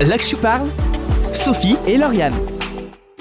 Là que je parle, Sophie et Lauriane.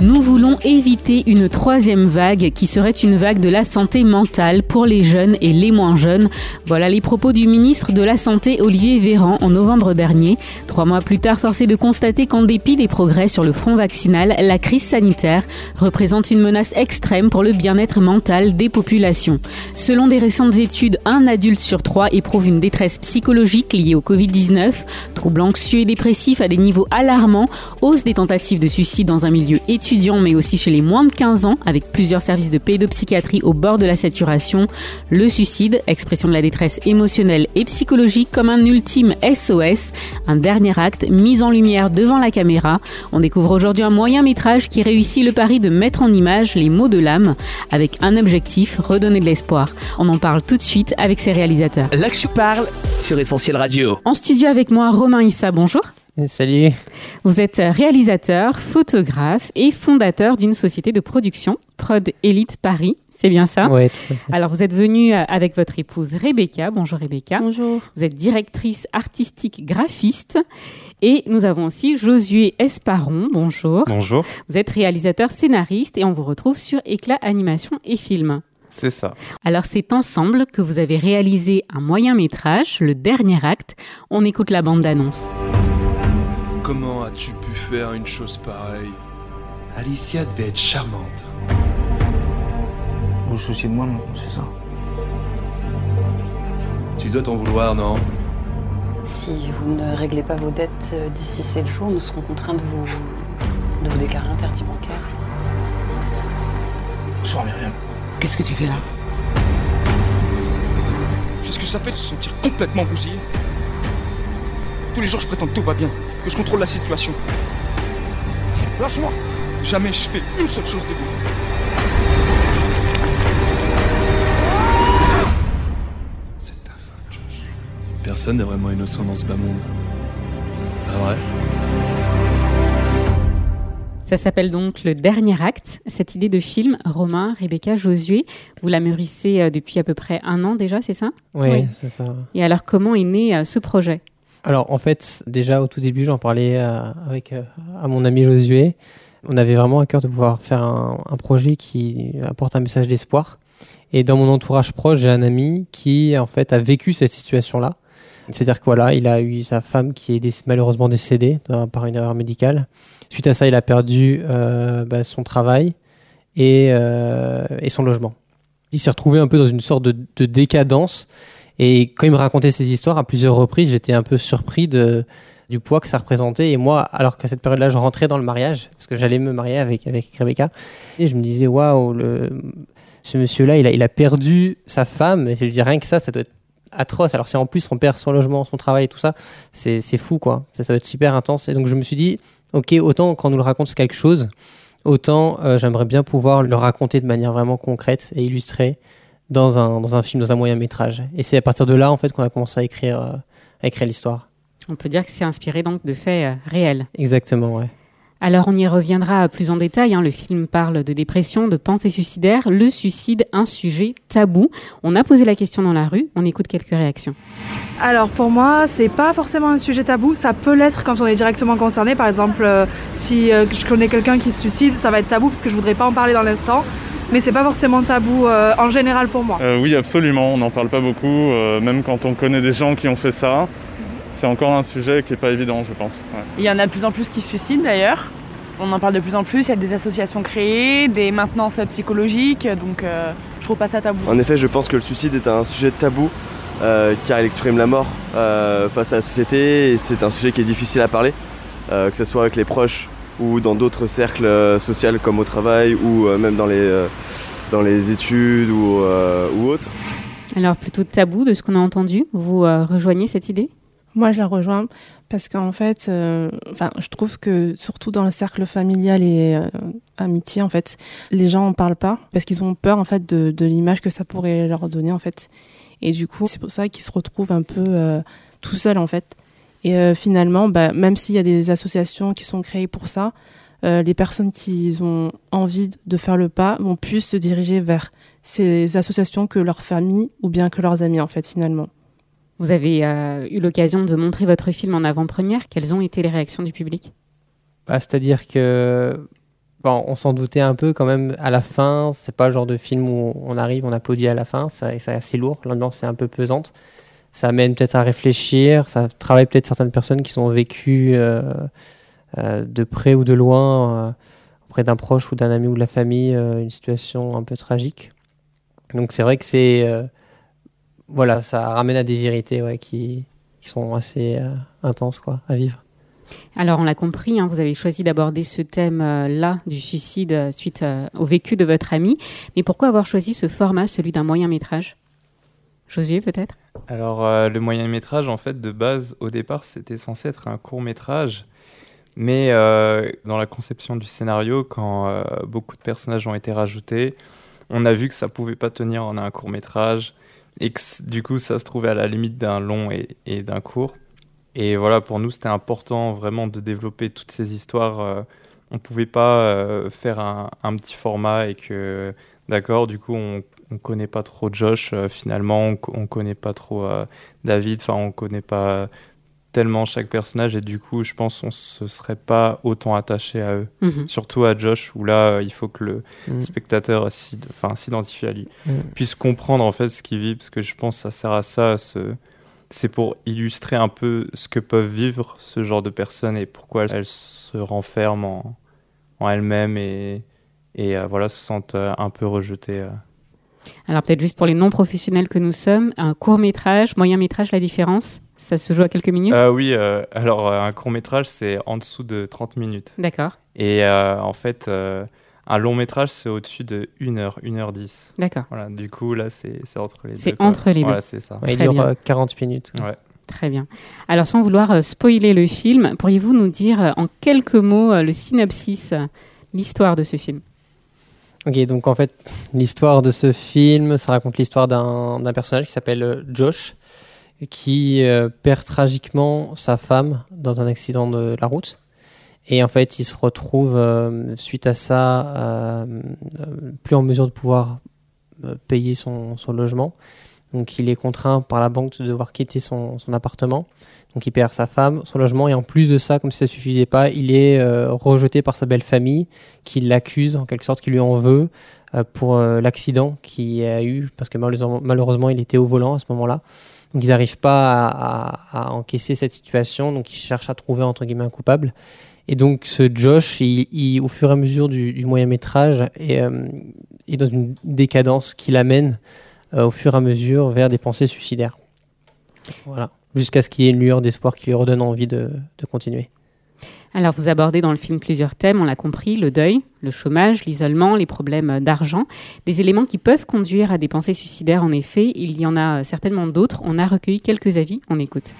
Nous voulons éviter une troisième vague qui serait une vague de la santé mentale pour les jeunes et les moins jeunes. Voilà les propos du ministre de la Santé Olivier Véran en novembre dernier. Trois mois plus tard, forcé de constater qu'en dépit des progrès sur le front vaccinal, la crise sanitaire représente une menace extrême pour le bien-être mental des populations. Selon des récentes études, un adulte sur trois éprouve une détresse psychologique liée au Covid-19, troubles anxieux et dépressifs à des niveaux alarmants, hausse des tentatives de suicide dans un milieu étudiant mais aussi chez les moins de 15 ans, avec plusieurs services de pédopsychiatrie au bord de la saturation. Le suicide, expression de la détresse émotionnelle et psychologique comme un ultime SOS, un dernier acte mis en lumière devant la caméra. On découvre aujourd'hui un moyen métrage qui réussit le pari de mettre en image les mots de l'âme, avec un objectif, redonner de l'espoir. On en parle tout de suite avec ses réalisateurs. Là que je parle sur Essentiel Radio. En studio avec moi, Romain Issa, bonjour. Salut. Vous êtes réalisateur, photographe et fondateur d'une société de production, Prod Elite Paris. C'est bien ça Oui. Alors, vous êtes venu avec votre épouse Rebecca. Bonjour Rebecca. Bonjour. Vous êtes directrice artistique graphiste. Et nous avons aussi Josué Esparon. Bonjour. Bonjour. Vous êtes réalisateur scénariste et on vous retrouve sur Éclat Animation et Film. C'est ça. Alors c'est ensemble que vous avez réalisé un moyen métrage, le dernier acte. On écoute la bande d'annonce. Comment as-tu pu faire une chose pareille Alicia devait être charmante. Vous vous souciez de moi maintenant, c'est ça Tu dois t'en vouloir, non Si vous ne réglez pas vos dettes euh, d'ici 7 jours, nous serons contraints de vous, de vous déclarer interdit bancaire. Bonsoir Myriam. Qu'est-ce que tu fais là Tu sais ce que ça fait de se sentir complètement bousillé Tous les jours, je prétends que tout va bien, que je contrôle la situation. Lâche-moi Jamais je fais une seule chose de bon. C'est ta faute, Josh. Personne n'est vraiment innocent dans ce bas monde. Pas vrai Ça s'appelle donc Le Dernier Acte. Cette idée de film, Romain, Rebecca, Josué, vous la mûrissez euh, depuis à peu près un an déjà, c'est ça? Oui, Oui. c'est ça. Et alors, comment est né euh, ce projet? Alors, en fait, déjà au tout début, j'en parlais euh, avec euh, à mon ami Josué. On avait vraiment à cœur de pouvoir faire un, projet qui apporte un message d'espoir. Et dans mon entourage proche, j'ai un ami qui, en fait, a vécu cette situation-là. C'est-à-dire que voilà, il a eu sa femme qui est malheureusement décédée par une erreur médicale. Suite à ça, il a perdu euh, bah, son travail et, et son logement. Il s'est retrouvé un peu dans une sorte de décadence. Et quand il me racontait ces histoires à plusieurs reprises, j'étais un peu surpris du poids que ça représentait. Et moi, alors qu'à cette période-là, je rentrais dans le mariage, parce que j'allais me marier avec, avec Rebecca, et je me disais, waouh, ce monsieur-là, il a, perdu sa femme. Et je me dis, rien que ça, ça doit être atroce. Alors, si en plus on perd son logement, son travail et tout ça, c'est fou, quoi. Ça, ça va être super intense. Et donc, je me suis dit, ok, autant quand on nous le raconte, c'est quelque chose, autant euh, j'aimerais bien pouvoir le raconter de manière vraiment concrète et illustrée dans un, dans un film, dans un moyen métrage. Et c'est à partir de là, en fait, qu'on a commencé à écrire, euh, à écrire l'histoire. On peut dire que c'est inspiré donc de faits euh, réels. Exactement, ouais. Alors on y reviendra plus en détail. hein. Le film parle de dépression, de pensée suicidaire. Le suicide, un sujet tabou. On a posé la question dans la rue. On écoute quelques réactions. Alors pour moi, c'est pas forcément un sujet tabou. Ça peut l'être quand on est directement concerné. Par exemple, euh, si euh, je connais quelqu'un qui se suicide, ça va être tabou parce que je voudrais pas en parler dans l'instant. Mais c'est pas forcément tabou euh, en général pour moi. Euh, oui, absolument. On n'en parle pas beaucoup. euh, même quand on connaît des gens qui ont fait ça, c'est encore un sujet qui n'est pas évident, je pense. Ouais. Il y en a de plus en plus qui se suicident d'ailleurs. On en parle de plus en plus, il y a des associations créées, des maintenances psychologiques, donc euh, je trouve pas ça tabou. En effet, je pense que le suicide est un sujet tabou euh, car il exprime la mort euh, face à la société et c'est un sujet qui est difficile à parler, euh, que ce soit avec les proches ou dans d'autres cercles euh, sociaux comme au travail ou euh, même dans les, euh, dans les études ou, euh, ou autres. Alors plutôt tabou de ce qu'on a entendu. Vous euh, rejoignez cette idée? Moi, je la rejoins parce qu'en fait, euh, enfin, je trouve que surtout dans le cercle familial et euh, amitié, en fait, les gens en parlent pas parce qu'ils ont peur en fait de, de l'image que ça pourrait leur donner en fait. Et du coup, c'est pour ça qu'ils se retrouvent un peu euh, tout seuls en fait. Et euh, finalement, bah, même s'il y a des associations qui sont créées pour ça, euh, les personnes qui ont envie de faire le pas vont plus se diriger vers ces associations que leur famille ou bien que leurs amis en fait finalement. Vous avez euh, eu l'occasion de montrer votre film en avant-première. Quelles ont été les réactions du public? Bah, C'est-à-dire que bon, on s'en doutait un peu quand même à la fin. C'est pas le genre de film où on arrive, on applaudit à la fin. C'est assez lourd. L'ambiance est un peu pesante. Ça amène peut-être à réfléchir. Ça travaille peut-être certaines personnes qui sont vécues euh, euh, de près ou de loin auprès d'un proche ou d'un ami ou de la famille une situation un peu tragique. Donc c'est vrai que c'est voilà, ça ramène à des vérités qui, sont assez euh, intenses quoi, à vivre. Alors, on l'a compris, hein, vous avez choisi d'aborder ce thème-là euh, du suicide euh, suite au vécu de votre ami. Mais pourquoi avoir choisi ce format, celui d'un moyen métrage? Josué, peut-être? Alors, le moyen métrage, en fait, de base, au départ, c'était censé être un court métrage. Mais dans la conception du scénario, quand beaucoup de personnages ont été rajoutés, on a vu que ça pouvait pas tenir en un court métrage et que du coup ça se trouvait à la limite d'un long et, d'un court. Et voilà, pour nous c'était important vraiment de développer toutes ces histoires. Euh, on ne pouvait pas euh, faire un, petit format et que, d'accord, du coup on ne connaît pas trop Josh euh, finalement, on ne connaît pas trop David, enfin on ne connaît pas tellement chaque personnage et du coup je pense qu'on se serait pas autant attaché à eux mhm. surtout à Josh où là il faut que le mhm. spectateur s'identifie à lui mhm. puisse comprendre en fait ce qu'il vit parce que je pense que ça sert à ça c'est pour illustrer un peu ce que peuvent vivre ce genre de personnes et pourquoi elles, se renferment en, elles-mêmes et, et euh, voilà se sentent euh, un peu rejetées euh. Alors peut-être juste pour les non professionnels que nous sommes un court métrage moyen métrage la différence ça se joue à quelques minutes euh, Oui, euh, alors euh, un court métrage, c'est en dessous de 30 minutes. D'accord. Et en fait, un long métrage, c'est au-dessus de 1 heure, 1 heure 10. D'accord. Voilà, du coup, là, c'est entre les deux. C'est entre les deux. Voilà, c'est ça. il dure 40 minutes. Ouais. Très bien. Alors, sans vouloir spoiler le film, pourriez-vous nous dire en quelques mots le synopsis, l'histoire de ce film? Ok, donc en fait, l'histoire de ce film, ça raconte l'histoire d'un personnage qui s'appelle Josh, qui euh, perd tragiquement sa femme dans un accident de la route. Et en fait, il se retrouve, euh, suite à ça, euh, plus en mesure de pouvoir payer son, son, logement. Donc, il est contraint par la banque de devoir quitter son, son, appartement. Donc, il perd sa femme, son logement. Et en plus de ça, comme si ça suffisait pas, il est rejeté par sa belle famille qui l'accuse, en quelque sorte, qui lui en veut pour l'accident qu'il a eu. Parce que malheureusement, il était au volant à ce moment-là. Donc ils n'arrivent pas à, encaisser cette situation, donc ils cherchent à trouver entre guillemets un coupable. Et donc ce Josh, au fur et à mesure du, moyen métrage, est, euh, est, dans une décadence qui l'amène euh, au fur et à mesure vers des pensées suicidaires. Voilà, jusqu'à ce qu'il y ait une lueur d'espoir qui lui redonne envie de continuer. Alors vous abordez dans le film plusieurs thèmes, on l'a compris, le deuil, le chômage, l'isolement, les problèmes d'argent, des éléments qui peuvent conduire à des pensées suicidaires en effet, il y en a certainement d'autres, on a recueilli quelques avis, on écoute.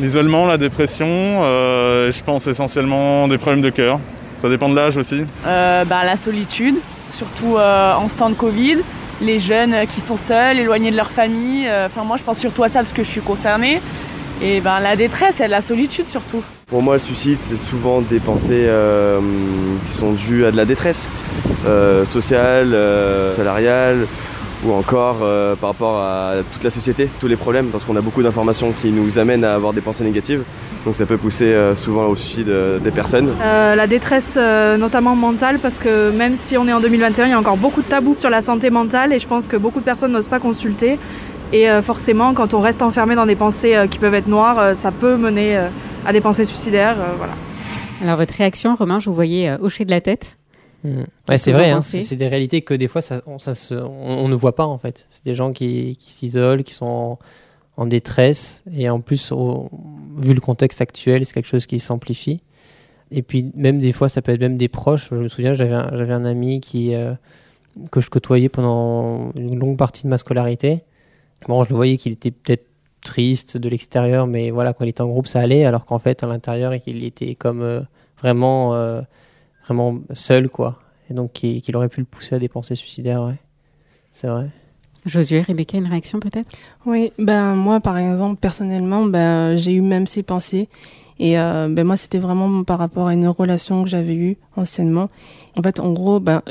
L'isolement, la dépression, euh, je pense essentiellement des problèmes de cœur, ça dépend de l'âge aussi. Euh, bah, la solitude, surtout euh, en ce temps de Covid, les jeunes qui sont seuls, éloignés de leur famille, enfin moi je pense surtout à ça parce que je suis concernée, et ben la détresse et la solitude surtout. Pour moi, le suicide, c'est souvent des pensées euh, qui sont dues à de la détresse euh, sociale, euh, salariale, ou encore par rapport à toute la société, tous les problèmes, parce qu'on a beaucoup d'informations qui nous amènent à avoir des pensées négatives. Donc ça peut pousser souvent au suicide des personnes. la détresse, notamment mentale, parce que même si on est en 2021, il y a encore beaucoup de tabous sur la santé mentale, et je pense que beaucoup de personnes n'osent pas consulter. Et forcément, quand on reste enfermé dans des pensées qui peuvent être noires, ça peut mener à des pensées suicidaires. Euh, voilà. Alors votre réaction, Romain, je vous voyais euh, hocher de la tête. Mmh. Ouais, c'est vrai, hein, c'est des réalités que des fois ça, on, ça se, on, ne voit pas en fait. C'est des gens qui, qui s'isolent, qui sont en, détresse et en plus, vu le contexte actuel, c'est quelque chose qui s'amplifie. Et puis même des fois, ça peut être même des proches. Je me souviens, j'avais un, un ami qui, euh, que je côtoyais pendant une longue partie de ma scolarité. Bon, je le voyais qu'il était peut-être triste de l'extérieur, mais voilà, quand il était en groupe, ça allait, alors qu'en fait, à l'intérieur, il était comme euh, vraiment, euh, vraiment seul, quoi. Et donc, qu'il aurait pu le pousser à des pensées suicidaires, ouais. C'est vrai. Josué, Rebecca, une réaction peut-être? Oui, ben moi, par exemple, personnellement, ben, j'ai eu même ces pensées. Et euh, ben, moi, c'était vraiment par rapport à une relation que j'avais eue anciennement. En fait, en gros, ben,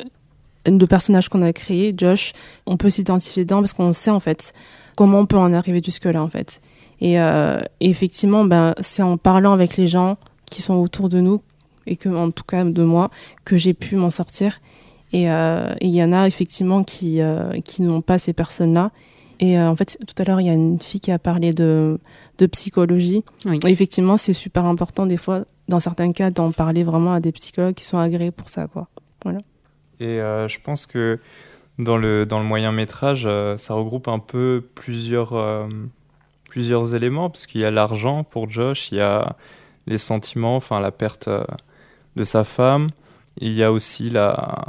le personnage qu'on a créé, Josh, on peut s'identifier dedans parce qu'on sait en fait comment on peut en arriver jusque-là en fait. Et, euh, et effectivement, ben, c'est en parlant avec les gens qui sont autour de nous, et que, en tout cas de moi, que j'ai pu m'en sortir. Et euh, il y en a effectivement qui, euh, qui n'ont pas ces personnes-là. Et euh, en fait, tout à l'heure, il y a une fille qui a parlé de, de psychologie. Et effectivement, c'est super important des fois, dans certains cas, d'en parler vraiment à des psychologues qui sont agréés pour ça. Quoi. Voilà. Et euh, je pense que dans le, dans le moyen métrage, euh, ça regroupe un peu plusieurs, euh, plusieurs éléments, parce qu'il y a l'argent pour Josh, il y a les sentiments, enfin la perte euh, de sa femme, il y a aussi la,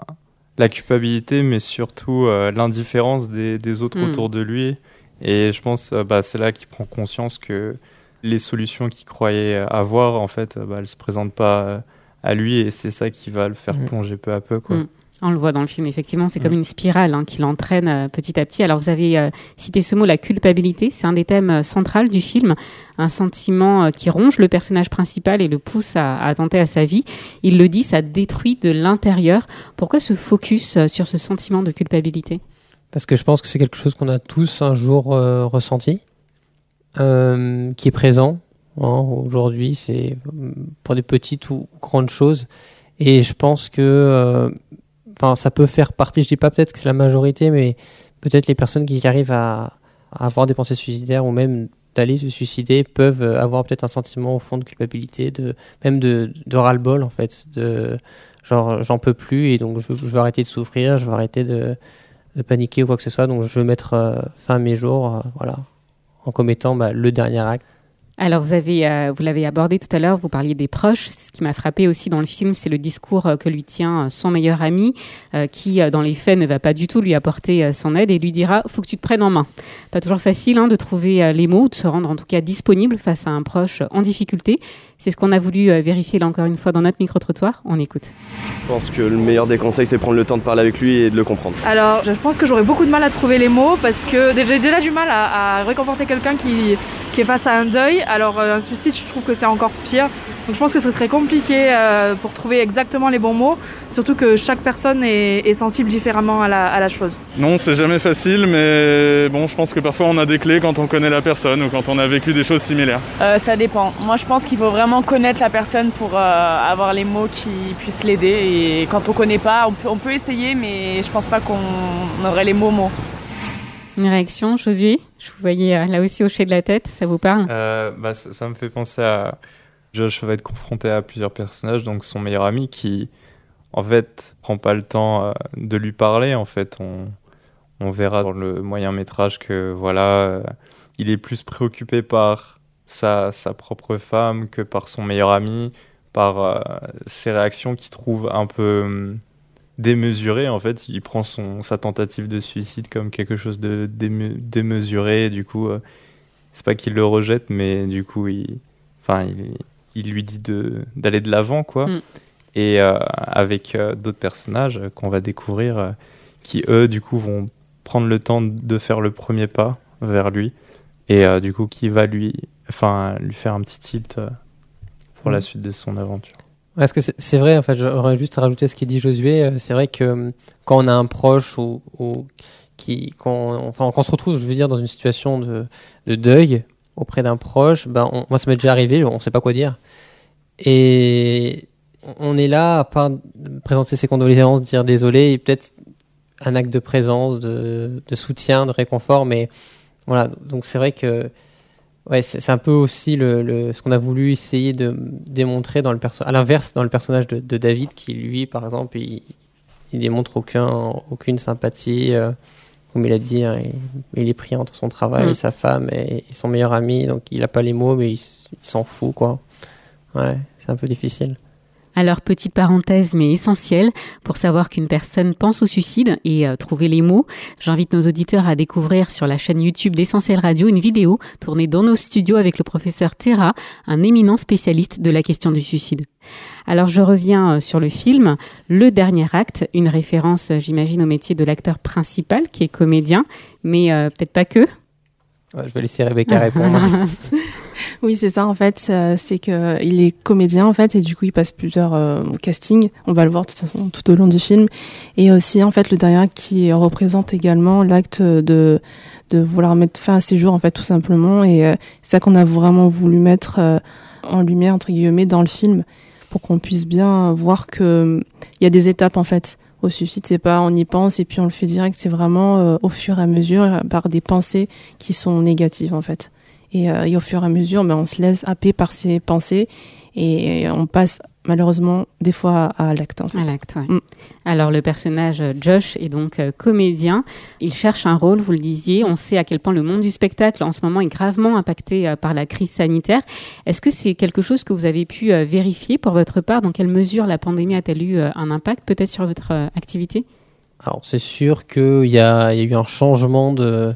la culpabilité, mais surtout euh, l'indifférence des, des autres Mm. autour de lui. Et je pense euh, bah, c'est là qu'il prend conscience que les solutions qu'il croyait avoir, en fait, euh, bah, elles ne se présentent pas à lui, et c'est ça qui va le faire Mm. plonger peu à peu. Quoi. Mm. On le voit dans le film, effectivement, c'est Mm. comme une spirale hein, qui l'entraîne euh, petit à petit. Alors, vous avez euh, cité ce mot, la culpabilité. C'est un des thèmes euh, centraux du film. Un sentiment qui ronge le personnage principal et le pousse à, à attenter à sa vie. Il le dit, ça détruit de l'intérieur. Pourquoi ce focus sur ce sentiment de culpabilité? Parce que je pense que c'est quelque chose qu'on a tous un jour ressenti, qui est présent. hein. Aujourd'hui, c'est pour des petites ou grandes choses. Et je pense que enfin, ça peut faire partie, je dis pas peut-être que c'est la majorité, mais peut-être les personnes qui arrivent à, avoir des pensées suicidaires ou même d'aller se suicider peuvent euh, avoir peut-être un sentiment au fond de culpabilité, de, même de, de ras-le-bol en fait, de genre j'en peux plus et donc je, je veux arrêter de souffrir, je veux arrêter de, de paniquer ou quoi que ce soit, donc je veux mettre euh, fin à mes jours, euh, voilà, en commettant bah, le dernier acte. Alors, vous avez, euh, vous l'avez abordé tout à l'heure, vous parliez des proches. Ce qui m'a frappé aussi dans le film, c'est le discours euh, que lui tient euh, son meilleur ami, euh, qui, dans les faits, ne va pas du tout lui apporter euh, son aide et lui dira faut que tu te prennes en main. Pas toujours facile hein, de trouver euh, les mots, ou de se rendre en tout cas disponible face à un proche en difficulté. C'est ce qu'on a voulu euh, vérifier là encore une fois dans notre micro-trottoir. On écoute. Je pense que le meilleur des conseils, c'est prendre le temps de parler avec lui et de le comprendre. Alors, je pense que j'aurais beaucoup de mal à trouver les mots parce que déjà- j'ai déjà du mal à, à réconforter quelqu'un qui, qui est face à un deuil. Alors, euh, un suicide, je trouve que c'est encore pire. Donc, je pense que ce serait compliqué euh, pour trouver exactement les bons mots, surtout que chaque personne est, est sensible différemment à la, à la chose. Non, c'est jamais facile, mais bon, je pense que parfois on a des clés quand on connaît la personne ou quand on a vécu des choses similaires. Euh, ça dépend. Moi, je pense qu'il faut vraiment connaître la personne pour euh, avoir les mots qui puissent l'aider. Et quand on connaît pas, on peut, on peut essayer, mais je pense pas qu'on aurait les mots mots. Une réaction, Josué? Je vous voyais euh, là aussi hocher de la tête, ça vous parle? Euh, bah, ça, me fait penser à. Josh va être confronté à plusieurs personnages, donc son meilleur ami qui, en fait, prend pas le temps euh, de lui parler. En fait, on, on verra dans le moyen métrage que voilà, il est plus préoccupé par sa, sa propre femme que par son meilleur ami, par ses réactions qu'il trouve un peu démesurées. En fait, il prend son, sa tentative de suicide comme quelque chose de déme- démesuré. Du coup, euh, c'est pas qu'il le rejette, mais du coup, il, enfin, il, il lui dit de d'aller de l'avant, quoi. Mm. Et euh, avec euh, d'autres personnages qu'on va découvrir, euh, qui eux, du coup, vont prendre le temps de faire le premier pas vers lui, et du coup, qui va lui, enfin, lui faire un petit tilt pour la Mm. suite de son aventure. Parce que c'est vrai, en fait, j'aurais juste rajouté ce qu'il dit Josué. euh, C'est vrai que euh, quand on a un proche ou, ou qui, quand, enfin, quand on se retrouve, je veux dire, dans une situation de, de deuil auprès d'un proche, ben, moi, ça m'est déjà arrivé, on ne sait pas quoi dire. Et on est là, à part présenter ses condoléances, dire désolé, et peut-être un acte de présence, de soutien, de réconfort, mais voilà, donc c'est vrai que Ouais, c'est un peu aussi le, le- ce qu'on a voulu essayer de démontrer dans le perso à l'inverse dans le personnage de, de David qui lui par exemple il, il démontre aucun aucune sympathie euh, comme il a dit hein, il, il est pris entre son travail Mm. et sa femme et, et son meilleur ami donc il a pas les mots mais il, il s'en fout quoi ouais c'est un peu difficile Alors, petite parenthèse, mais essentielle, pour savoir qu'une personne pense au suicide et euh, trouver les mots, j'invite nos auditeurs à découvrir sur la chaîne YouTube d'Essentiel Radio une vidéo tournée dans nos studios avec le professeur Terra, un éminent spécialiste de la question du suicide. Alors, je reviens euh, sur le film, Le Dernier Acte, une référence, euh, j'imagine, au métier de l'acteur principal qui est comédien, mais euh, peut-être pas que. Ouais, je vais laisser Rebecca répondre Oui, c'est ça en fait. C'est que il est comédien en fait et du coup il passe plusieurs euh, castings. On va le voir de toute façon tout au long du film. Et aussi en fait le dernier qui représente également l'acte de de vouloir mettre fin à ses jours en fait tout simplement. Et euh, c'est ça qu'on a vraiment voulu mettre euh, en lumière entre guillemets dans le film pour qu'on puisse bien voir que il y a des étapes en fait au suicide, c'est pas on y pense et puis on le fait direct, c'est vraiment euh, au fur et à mesure par des pensées qui sont négatives en fait. Et, euh, et au fur et à mesure, ben, on se laisse happer par ces pensées et on passe malheureusement des fois à l'acte. En fait. À l'acte, ouais. mm. Alors le personnage euh, Josh est donc euh, comédien. Il cherche un rôle, vous le disiez. On sait à quel point le monde du spectacle en ce moment est gravement impacté euh, par la crise sanitaire. Est-ce que c'est quelque chose que vous avez pu euh, vérifier pour votre part? Dans quelle mesure la pandémie a-t-elle eu euh, un impact peut-être sur votre euh, activité? Alors c'est sûr qu'il y, a il y a eu un changement de, euh,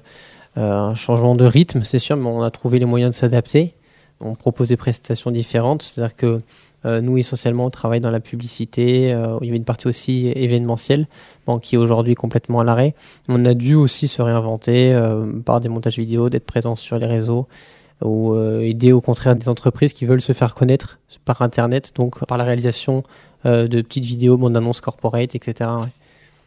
un changement de rythme, c'est sûr, mais on a trouvé les moyens de s'adapter. On propose des prestations différentes, c'est-à-dire que euh, nous, essentiellement, on travaille dans la publicité. Euh, il y avait une partie aussi événementielle, qui est aujourd'hui complètement à l'arrêt. On a dû aussi se réinventer euh, par des montages vidéo, d'être présent sur les réseaux ou euh, aider au contraire des entreprises qui veulent se faire connaître par Internet, donc par la réalisation euh, de petites vidéos, bandes annonces corporate, etc.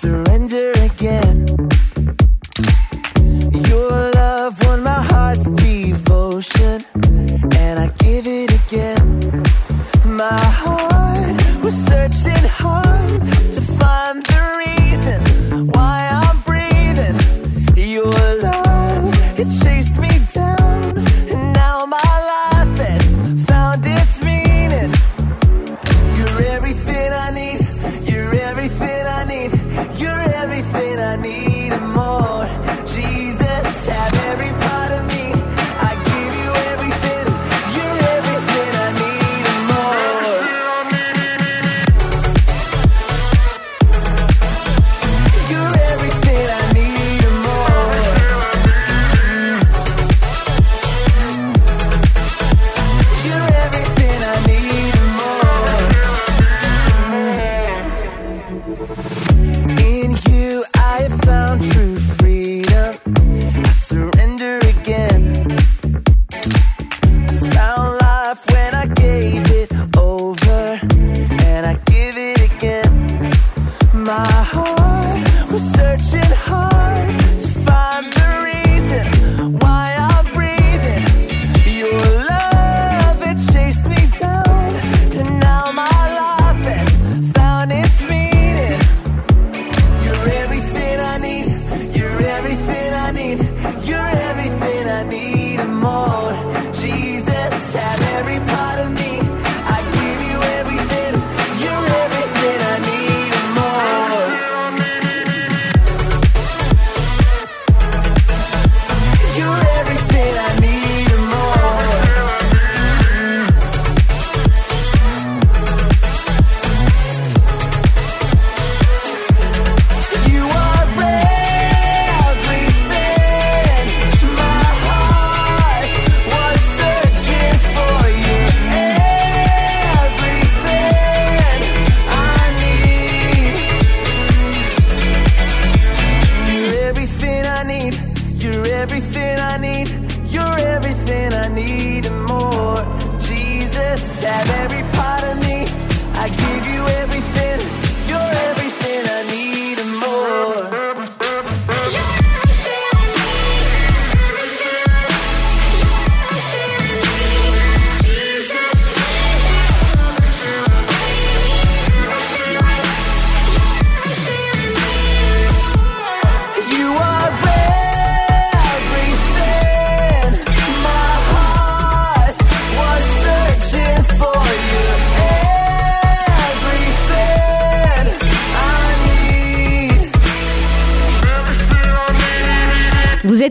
Surrender again. Your love won my heart's devotion, and I give it again. My heart was searching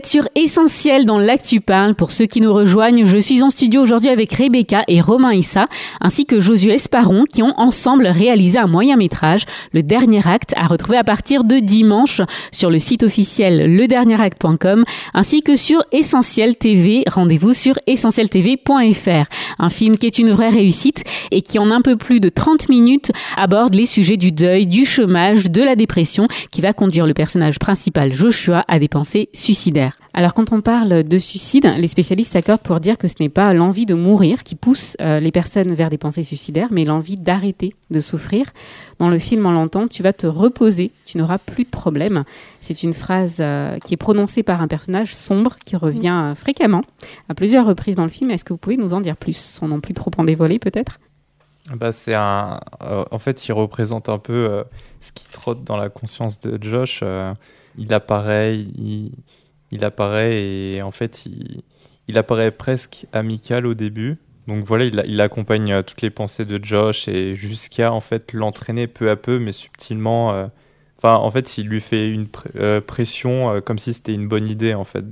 sur Essentiel dans l'Actu Parle. Pour ceux qui nous rejoignent, je suis en studio aujourd'hui avec Rebecca et Romain Issa, ainsi que Josué Esparon, qui ont ensemble réalisé un moyen métrage, Le Dernier Acte, à retrouver à partir de dimanche sur le site officiel ledernieracte.com, ainsi que sur Essentiel TV. Rendez-vous sur essentieltv.fr. Un film qui est une vraie réussite et qui en un peu plus de 30 minutes aborde les sujets du deuil, du chômage, de la dépression, qui va conduire le personnage principal Joshua à des pensées suicidaires. Alors quand on parle de suicide, les spécialistes s'accordent pour dire que ce n'est pas l'envie de mourir qui pousse euh, les personnes vers des pensées suicidaires, mais l'envie d'arrêter de souffrir. Dans le film, on l'entend, tu vas te reposer, tu n'auras plus de problème. C'est une phrase euh, qui est prononcée par un personnage sombre qui revient euh, fréquemment à plusieurs reprises dans le film. Est-ce que vous pouvez nous en dire plus, sans non plus trop en dévoiler peut-être? Bah, c'est en fait, il représente un peu ce qui trotte dans la conscience de Josh il apparaît, il, il, apparaît et en fait, il, il, apparaît presque amical au début. Donc voilà, il, il accompagne euh, toutes les pensées de Josh et jusqu'à en fait l'entraîner peu à peu, mais subtilement. Euh, enfin, en fait, il lui fait une euh, pression comme si c'était une bonne idée en fait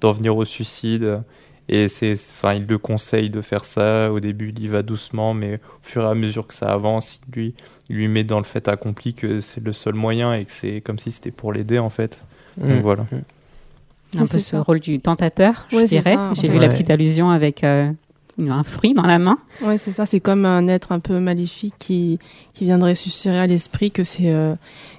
d'en venir au suicide. Et c'est, enfin, il le conseille de faire ça. Au début, il y va doucement, mais au fur et à mesure que ça avance, il lui, il lui met dans le fait accompli que c'est le seul moyen et que c'est comme si c'était pour l'aider en fait. Donc Mm. voilà. Un peu ce rôle du tentateur, je dirais. J'ai vu la petite allusion avec euh, un fruit dans la main. Ouais, c'est ça. C'est comme un être un peu maléfique qui, qui viendrait susurrer à l'esprit que c'est euh,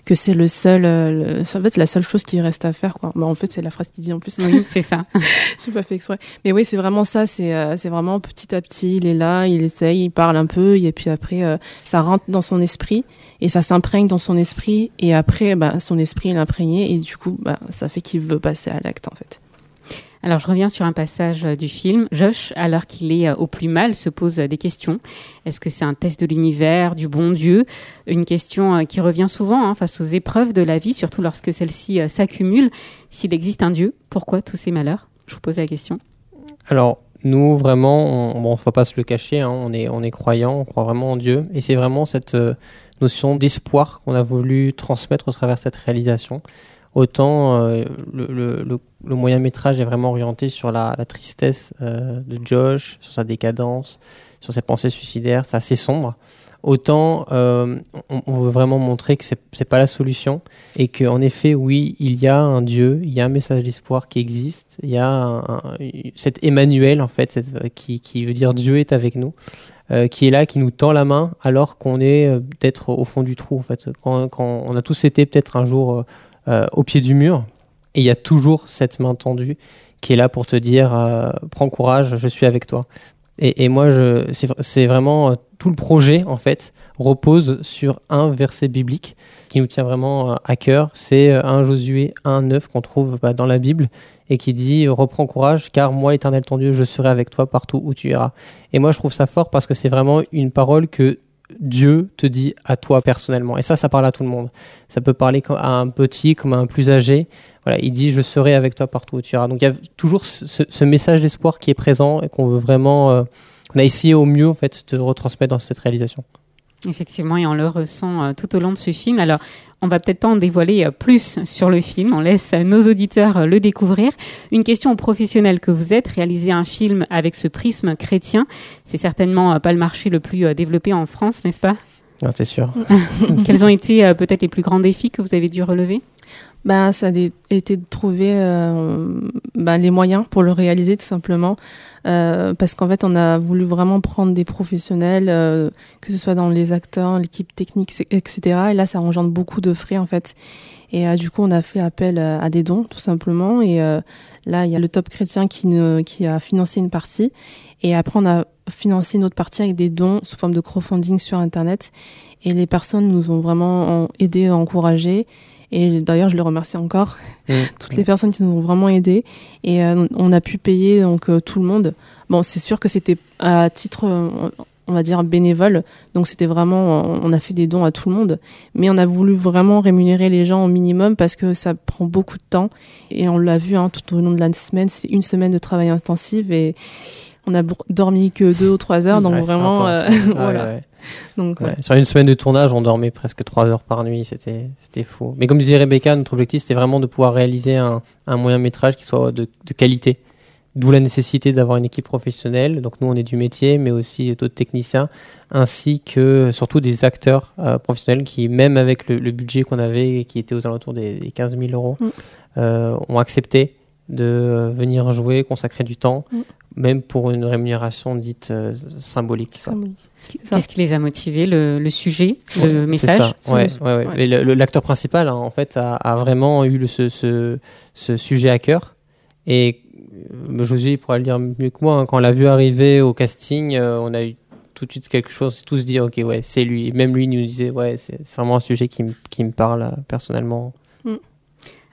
que c'est le seul, euh, le- en fait, la seule chose qui reste à faire. Quoi. Bah, en fait, c'est la phrase qu'il dit en plus. Oui, c'est ça. J'ai pas fait exprès. Mais oui, c'est vraiment ça. C'est euh, c'est vraiment petit à petit, il est là, il essaye, il parle un peu, et puis après, euh, ça rentre dans son esprit et ça s'imprègne dans son esprit. Et après, bah, son esprit est imprégné et du coup, bah, ça fait qu'il veut passer à l'acte en fait. Alors, je reviens sur un passage euh, du film. Josh, alors qu'il est euh, au plus mal, se pose euh, des questions. Est-ce que c'est un test de l'univers, du bon Dieu? Une question qui revient souvent hein, face aux épreuves de la vie, surtout lorsque celles-ci s'accumulent. S'il existe un Dieu, pourquoi tous ces malheurs? Je vous pose la question. Alors, nous, vraiment, on ne va pas se le cacher, hein, on, est, on est croyants, on croit vraiment en Dieu. Et c'est vraiment cette notion d'espoir qu'on a voulu transmettre au travers de cette réalisation. Autant euh, le, moyen métrage est vraiment orienté sur la, tristesse euh, de Josh, sur sa décadence, sur ses pensées suicidaires, c'est assez sombre. Autant euh, on, veut vraiment montrer que c'est c'est pas la solution et qu'en effet, oui, il y a un Dieu, il y a un message d'espoir qui existe, il y a cet Emmanuel en fait, qui, veut dire Dieu est avec nous, qui est là, qui nous tend la main alors qu'on est peut-être au fond du trou en fait, quand on a tous été peut-être un jour euh, au pied du mur et il y a toujours cette main tendue qui est là pour te dire euh, prends courage, je suis avec toi. Et, moi, c'est, vraiment euh, tout le projet en fait repose sur un verset biblique qui nous tient vraiment à cœur. C'est euh, un Josué 1.9 qu'on trouve bah, dans la Bible et qui dit reprends courage car moi éternel ton Dieu je serai avec toi partout où tu iras. Et moi je trouve ça fort parce que c'est vraiment une parole que Dieu te dit à toi personnellement. Et ça, ça parle à tout le monde. Ça peut parler à un petit comme à un plus âgé. Voilà, il dit je serai avec toi partout où tu iras. Donc il y a toujours ce message d'espoir qui est présent et qu'on veut vraiment, euh, qu'on a essayé au mieux en fait de retransmettre dans cette réalisation. Effectivement, et on le ressent euh, tout au long de ce film. Alors, on va peut-être pas en dévoiler euh, plus sur le film, on laisse euh, nos auditeurs euh, le découvrir. Une question aux professionnels que vous êtes, réaliser un film avec ce prisme chrétien, c'est certainement euh, pas le marché le plus euh, développé en France, n'est-ce pas? Ah, c'est sûr. Quels ont été euh, peut-être les plus grands défis que vous avez dû relever? Ben, ça a été de trouver euh, ben, les moyens pour le réaliser tout simplement. Euh, parce qu'en fait, on a voulu vraiment prendre des professionnels, euh, que ce soit dans les acteurs, l'équipe technique, etc. Et là, ça engendre beaucoup de frais en fait. Et euh, du coup, on a fait appel euh, à des dons tout simplement. Et là, il y a le Top Chrétien qui, a financé une partie. Et après, on a financé une autre partie avec des dons sous forme de crowdfunding sur Internet. Et les personnes nous ont vraiment en- aidés, encouragés. Et d'ailleurs, je les remercie encore, Mmh. toutes les personnes qui nous ont vraiment aidés. Et euh, on a pu payer donc euh, tout le monde. Bon, c'est sûr que c'était à titre, euh, on va dire, bénévole. Donc c'était vraiment, on a fait des dons à tout le monde. Mais on a voulu vraiment rémunérer les gens au minimum parce que ça prend beaucoup de temps. Et on l'a vu hein, tout au long de la semaine, c'est une semaine de travail intensif et on a dormi que deux ou trois heures. Donc Ouais, vraiment, euh, Ouais, voilà. ouais. Donc, Ouais, Sur une semaine de tournage, on dormait presque 3 heures par nuit, c'était c'était fou. Mais comme disait Rebecca, notre objectif c'était vraiment de pouvoir réaliser un, un moyen métrage qui soit de, de qualité. D'où la nécessité d'avoir une équipe professionnelle. Donc nous, on est du métier, mais aussi d'autres techniciens, ainsi que surtout des acteurs euh, professionnels qui, même avec le, le budget qu'on avait, qui était aux alentours des, des 15 000 euros, Mm. euh, ont accepté de venir jouer, consacrer du temps, Mm. même pour une rémunération dite euh, symbolique. Qu'est-ce qui les a motivés le, le sujet, le message ouais, ouais, L'acteur principal, hein, en fait, a, a vraiment eu le- ce, ce, ce sujet à cœur. Et euh, Josué pourra le dire mieux que moi. hein, quand on l'a vu arriver au casting, euh, on a eu tout de suite quelque chose, tous dit ok, ouais, c'est lui. Et même lui nous disait, ouais, c'est vraiment un sujet qui, me- qui me parle euh, personnellement.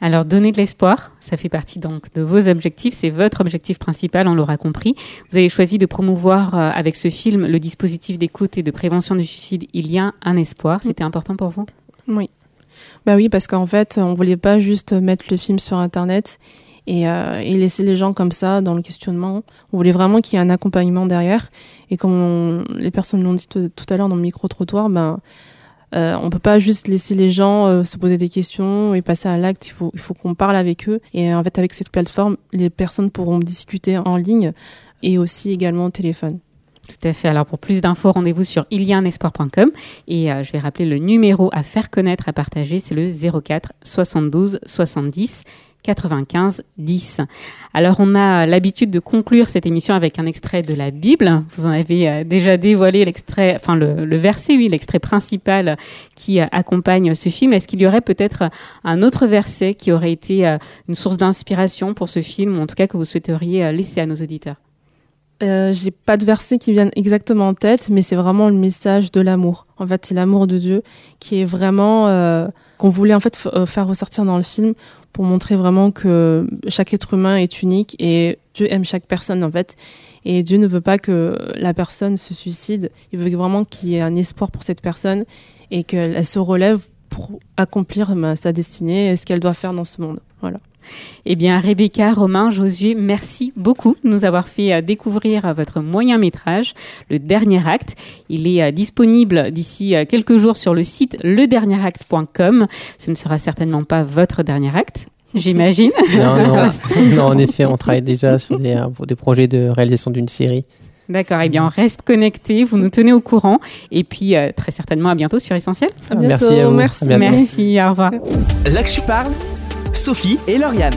Alors, donner de l'espoir, ça fait partie donc de vos objectifs. C'est votre objectif principal, on l'aura compris. Vous avez choisi de promouvoir euh, avec ce film le dispositif d'écoute et de prévention du suicide. Il y a un espoir. C'était important pour vous? Oui. Bah oui, parce qu'en fait, on voulait pas juste mettre le film sur Internet et, euh, et laisser les gens comme ça dans le questionnement. On voulait vraiment qu'il y ait un accompagnement derrière. Et comme on- les personnes l'ont dit tout, à l'heure dans le micro-trottoir, ben, euh, on peut pas juste laisser les gens euh, se poser des questions et passer à l'acte. Il faut, qu'on parle avec eux. Et en fait, avec cette plateforme, les personnes pourront discuter en ligne et aussi également au téléphone. Tout à fait. Alors pour plus d'infos, rendez-vous sur ilianespoir.com et euh, je vais rappeler le numéro à faire connaître, à partager, c'est le 04 72 70 95 10. Alors on a l'habitude de conclure cette émission avec un extrait de la Bible. Vous en avez euh, déjà dévoilé l'extrait, enfin le, verset, oui, l'extrait principal qui euh, accompagne ce film. Est-ce qu'il y aurait peut-être un autre verset qui aurait été euh, une source d'inspiration pour ce film, ou en tout cas que vous souhaiteriez euh, laisser à nos auditeurs? Euh, j'ai pas de verset qui viennent exactement en tête, mais c'est vraiment le message de l'amour. En fait, c'est l'amour de Dieu qui est vraiment euh, qu'on voulait en fait euh, faire ressortir dans le film pour montrer vraiment que chaque être humain est unique et Dieu aime chaque personne en fait. Et Dieu ne veut pas que la personne se suicide. Il veut vraiment qu'il y ait un espoir pour cette personne et qu'elle elle se relève pour accomplir ben, sa destinée et ce qu'elle doit faire dans ce monde. Voilà. Eh bien, Rebecca, Romain, Josué, merci beaucoup de nous avoir fait euh, découvrir euh, votre moyen métrage, Le Dernier Acte. Il est euh, disponible d'ici quelques jours sur le site ledernieuracte.com. Ce ne sera certainement pas votre dernier acte, j'imagine. Non, non, non, en effet, on travaille déjà sur des, projets de réalisation d'une série. D'accord, eh bien, on reste connecté, vous nous tenez au courant. Et puis, euh, très certainement, à bientôt sur Essentiel. À bientôt, Merci à vous. merci. À bientôt. Merci, au revoir. Là que tu parles, Sophie et Lauriane.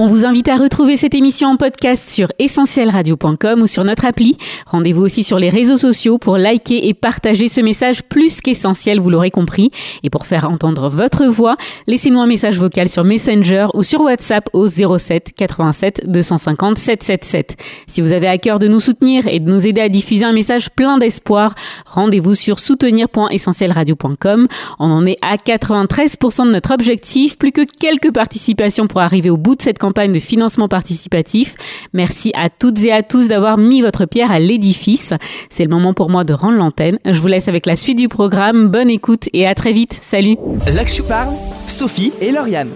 On vous invite à retrouver cette émission en podcast sur essentielradio.com ou sur notre appli. Rendez-vous aussi sur les réseaux sociaux pour liker et partager ce message plus qu'essentiel, vous l'aurez compris. Et pour faire entendre votre voix, laissez-nous un message vocal sur Messenger ou sur WhatsApp au 07 87 250 777. Si vous avez à cœur de nous soutenir et de nous aider à diffuser un message plein d'espoir, rendez-vous sur soutenir.essentielradio.com. On en est à 93% de notre objectif, plus que quelques participations pour arriver au bout de cette campagne de financement participatif. Merci à toutes et à tous d'avoir mis votre pierre à l'édifice. C'est le moment pour moi de rendre l'antenne. Je vous laisse avec la suite du programme. Bonne écoute et à très vite. Salut. Là que tu parles, Sophie et Lauriane.